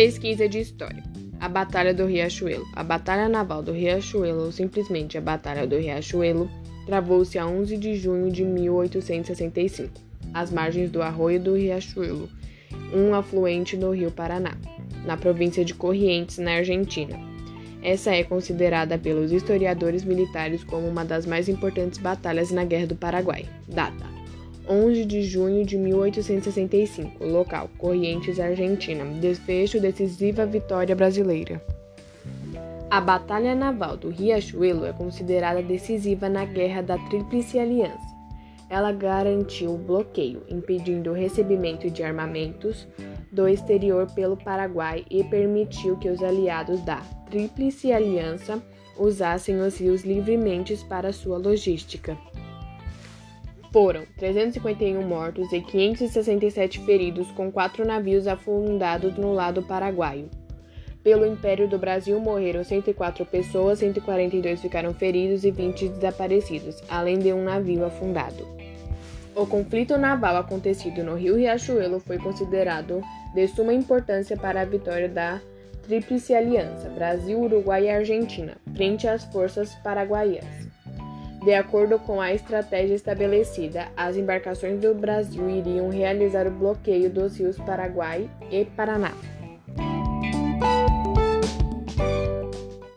Pesquisa de História A Batalha do Riachuelo A Batalha Naval do Riachuelo, ou simplesmente a Batalha do Riachuelo, travou-se a 11 de junho de 1865, às margens do Arroio do Riachuelo, um afluente do Rio Paraná, na província de Corrientes, na Argentina. Essa é considerada pelos historiadores militares como uma das mais importantes batalhas na Guerra do Paraguai. Data: 11 de junho de 1865. Local: Corrientes, Argentina. Desfecho: decisiva vitória brasileira. A Batalha Naval do Riachuelo é considerada decisiva na Guerra da Tríplice Aliança. Ela garantiu o bloqueio, impedindo o recebimento de armamentos do exterior pelo Paraguai e permitiu que os aliados da Tríplice Aliança usassem os rios livremente para sua logística. Foram 351 mortos e 567 feridos, com quatro navios afundados no lado paraguaio. Pelo Império do Brasil morreram 104 pessoas, 142 ficaram feridos e 20 desaparecidos, além de um navio afundado. O conflito naval acontecido no Rio Riachuelo foi considerado de suma importância para a vitória da Tríplice Aliança Brasil, Uruguai e Argentina frente às forças paraguaias. De acordo com a estratégia estabelecida, as embarcações do Brasil iriam realizar o bloqueio dos rios Paraguai e Paraná.